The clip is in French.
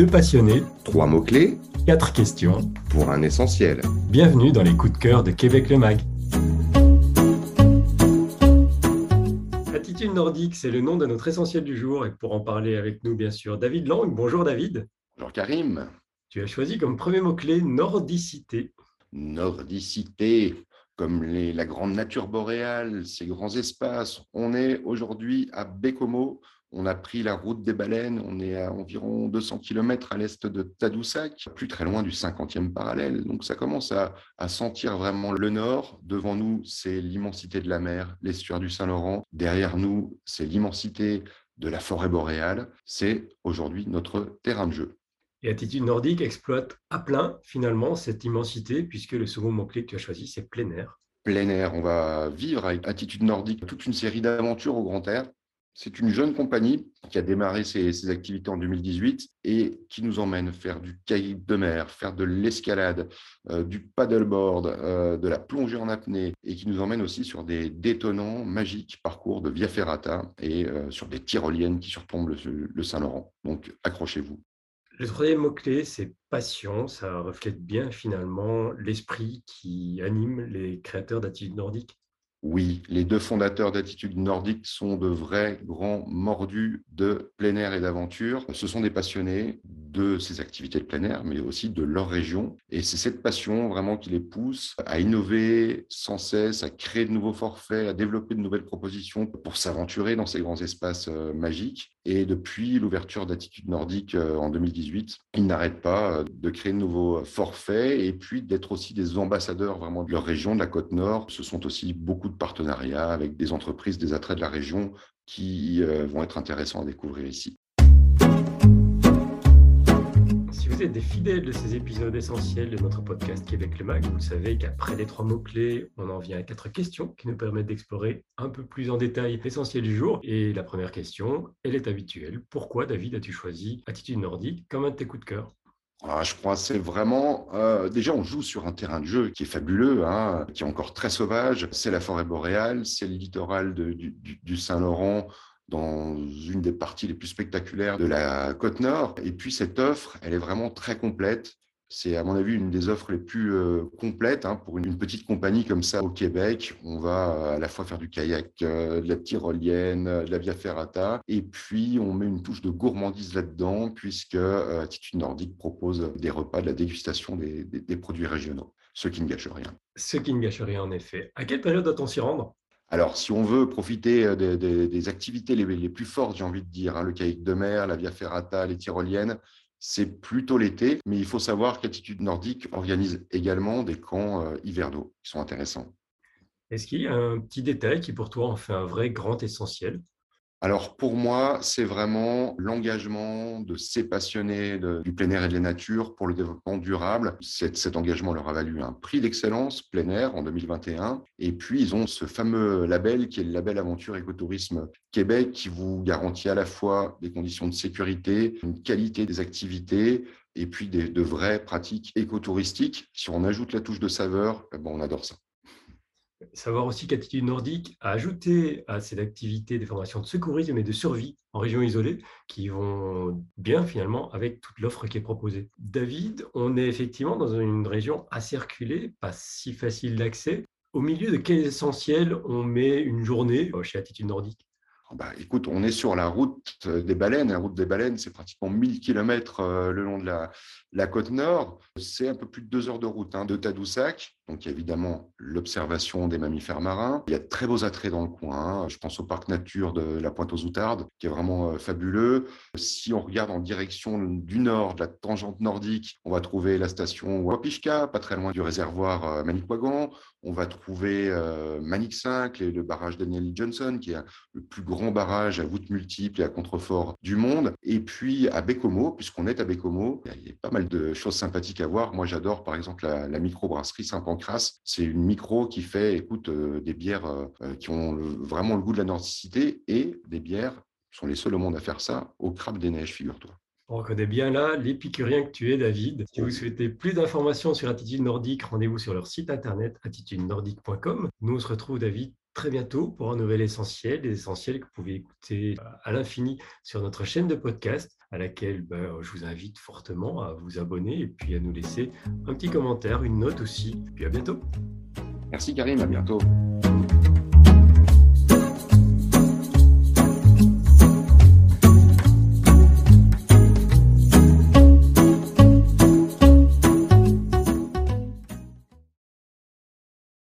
Deux passionnés, Trois mots-clés quatre questions. pour un essentiel. Bienvenue dans les coups de cœur de Québec le Mag. Attitude nordique, c'est le nom de notre essentiel du jour. Et pour en parler avec nous, bien sûr, David Lang. Bonjour David. Bonjour Karim. Tu as choisi comme premier mot-clé nordicité. Nordicité, comme les- la grande nature boréale, ces grands espaces. On est aujourd'hui à Bécomo. On a pris la route des baleines. On est à environ 200 km à l'est de Tadoussac, plus très loin du 50e parallèle. Donc ça commence à, à sentir vraiment le nord. Devant nous, c'est l'immensité de la mer, l'estuaire du Saint-Laurent. Derrière nous, c'est l'immensité de la forêt boréale. C'est aujourd'hui notre terrain de jeu. Et Attitude nordique exploite à plein, finalement, cette immensité, puisque le second mot-clé que tu as choisi, c'est plein air. plein air. On va vivre avec Attitude Nordique toute une série d'aventures au grand air. C'est une jeune compagnie qui a démarré ses, activités en 2018 et qui nous emmène faire du kayak de mer, faire de l'escalade, euh, du paddleboard, euh, de la plongée en apnée et qui nous emmène aussi sur des détonnants magiques parcours de Via Ferrata et euh, sur des tyroliennes qui surplombent le, Saint-Laurent. Donc accrochez-vous. Le troisième mot-clé, c'est passion. Ça reflète bien, finalement, l'esprit qui anime les créateurs d'Attitude nordique. Oui, les deux fondateurs d'Attitude Nordique sont de vrais grands mordus de plein air et d'aventure. Ce sont des passionnés de ces activités de plein air, mais aussi de leur région. Et c'est cette passion vraiment qui les pousse à innover sans cesse, à créer de nouveaux forfaits, à développer de nouvelles propositions pour s'aventurer dans ces grands espaces euh, magiques. Et depuis l'ouverture d'Attitude Nordique euh, en 2018, ils n'arrêtent pas euh, de créer de nouveaux forfaits et puis d'être aussi des ambassadeurs vraiment de leur région, de la côte nord. Ce sont aussi beaucoup de partenariats avec des entreprises, des attraits de la région qui euh, vont être intéressants à découvrir ici. Vous êtes des fidèles de ces épisodes essentiels de notre podcast Québec le Mag, vous savez qu'après les trois mots-clés, on en vient à quatre questions qui nous permettent d'explorer un peu plus en détail l'essentiel du jour. Et la première question, elle est habituelle. Pourquoi, David, as-tu choisi Attitude nordique comme un de tes coups de cœur? Ah, je crois que c'est vraiment... euh, déjà, on joue sur un terrain de jeu qui est fabuleux, hein, qui est encore très sauvage. C'est la forêt boréale, c'est le littoral du Saint-Laurent dans une des parties les plus spectaculaires de la côte nord. Et puis, cette offre, elle est vraiment très complète. C'est, à mon avis, une des offres les plus euh, complètes hein, pour une, petite compagnie comme ça au Québec. On va euh, à la fois faire du kayak, euh, de la tyrolienne, de la via ferrata, et puis on met une touche de gourmandise là-dedans, puisque euh, Attitude Nordique propose des repas de la dégustation des produits régionaux, ce qui ne gâche rien. Ce qui ne gâche rien, en effet. À quelle période doit-on s'y rendre? Alors, si on veut profiter euh, des, activités les, plus fortes, j'ai envie de dire, hein, le kayak de mer, la via ferrata, les tyroliennes, c'est plutôt l'été, mais il faut savoir qu'Attitude Nordique organise également des camps euh, hivernaux qui sont intéressants. Est-ce qu'il y a un petit détail qui, pour toi, en fait un vrai grand essentiel? Alors pour moi, c'est vraiment l'engagement de ces passionnés du plein air et de la nature pour le développement durable. Cet, cet engagement leur a valu un prix d'excellence plein air en 2021. Et puis ils ont ce fameux label qui est le label Aventure Écotourisme Québec qui vous garantit à la fois des conditions de sécurité, une qualité des activités et puis de vraies pratiques écotouristiques. Si on ajoute la touche de saveur, eh ben, on adore ça. Savoir aussi qu'Attitude Nordique a ajouté à cette activité des formations de secourisme et de survie en région isolée qui vont bien finalement avec toute l'offre qui est proposée. David, on est effectivement dans une région assez reculée, pas si facile d'accès. Au milieu de quel essentiel on met une journée euh, chez Attitude Nordique? Bah, écoute, on est sur la route euh, des baleines. La route des baleines, c'est pratiquement 1000 km le long de la, la côte nord. C'est un peu plus de deux heures de route hein, de Tadoussac. Donc, il y a évidemment l'observation des mammifères marins. Il y a de très beaux attraits dans le coin. hein. Je pense au parc nature de la Pointe aux Outardes, qui est vraiment euh, fabuleux. Si on regarde en direction du nord, de la tangente nordique, on va trouver la station Wapishka, pas très loin du réservoir euh, Manicouagan. On va trouver euh, Manic 5, et le barrage Daniel Johnson, qui est le plus grand barrage à voûtes multiples et à contreforts du monde. Et puis à Bécomo, puisqu'on est à Bécomo, il y a pas mal de choses sympathiques à voir. Moi, j'adore par exemple la, la microbrasserie C'est une micro qui fait, écoute, euh, des bières euh, qui ont le- vraiment le goût de la nordicité et des bières sont les seuls au monde à faire ça au crabe des neiges, figure-toi. On reconnaît bien là l'épicurien que tu es, David. Si vous souhaitez plus d'informations sur Attitude Nordique, rendez-vous sur leur site internet attitudenordique.com. Nous, on se retrouve, David, très bientôt pour un nouvel essentiel, des essentiels que vous pouvez écouter à l'infini sur notre chaîne de podcast, à laquelle ben, je vous invite fortement à vous abonner et puis à nous laisser un petit commentaire, une note aussi. Puis à bientôt. Merci Karim, à bientôt.